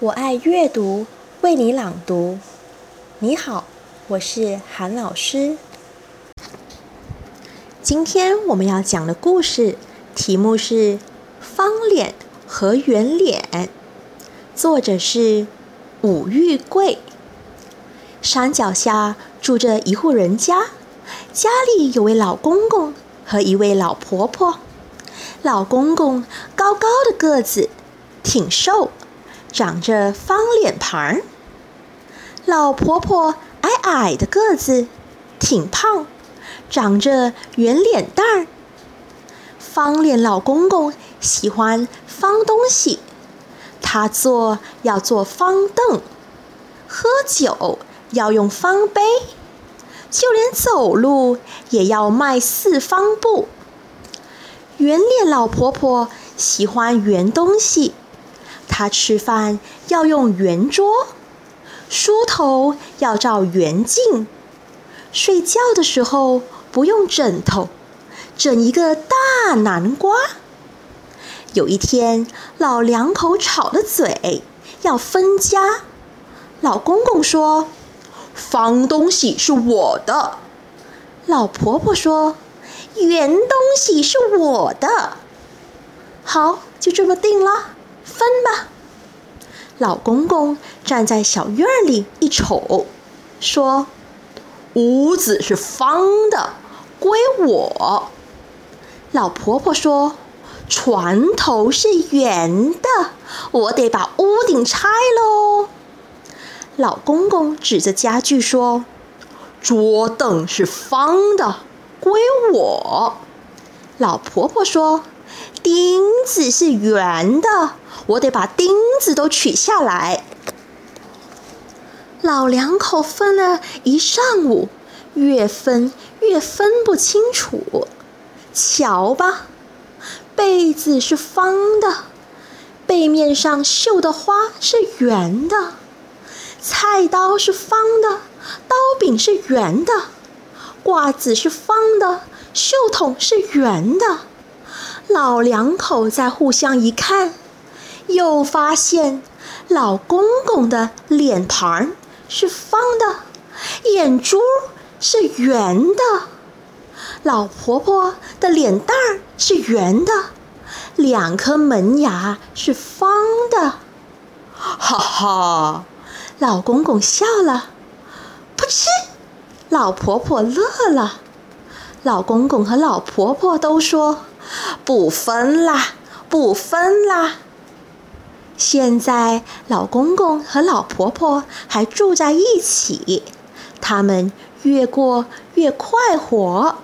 我爱阅读，为你朗读。你好，我是韩老师。今天我们要讲的故事题目是《方脸和圆脸》，作者是武玉贵。山脚下住着一户人家，家里有位老公公和一位老婆婆。老公公高高的个子，挺瘦。长着方脸盘儿，老婆婆矮矮的个子，挺胖，长着圆脸蛋儿。方脸老公公喜欢方东西，他坐要坐方凳，喝酒要用方杯，就连走路也要迈四方步。圆脸老婆婆喜欢圆东西。他吃饭要用圆桌，梳头要照圆镜，睡觉的时候不用枕头，整一个大南瓜。有一天，老两口吵了嘴，要分家。老公公说：“方东西是我的。”老婆婆说：“圆东西是我的。”好，就这么定了。分吧！老公公站在小院里一瞅，说：“屋子是方的，归我。”老婆婆说：“船头是圆的，我得把屋顶拆喽。”老公公指着家具说：“桌凳是方的，归我。”老婆婆说：“钉子是圆的。”我得把钉子都取下来。老两口分了一上午，越分越分不清楚。瞧吧，被子是方的，背面上绣的花是圆的；菜刀是方的，刀柄是圆的；褂子是方的，袖筒是圆的。老两口再互相一看。又发现老公公的脸盘是方的，眼珠是圆的；老婆婆的脸蛋儿是圆的，两颗门牙是方的。哈哈，老公公笑了，噗嗤，老婆婆乐了。老公公和老婆婆都说：“不分啦，不分啦。”现在，老公公和老婆婆还住在一起，他们越过越快活。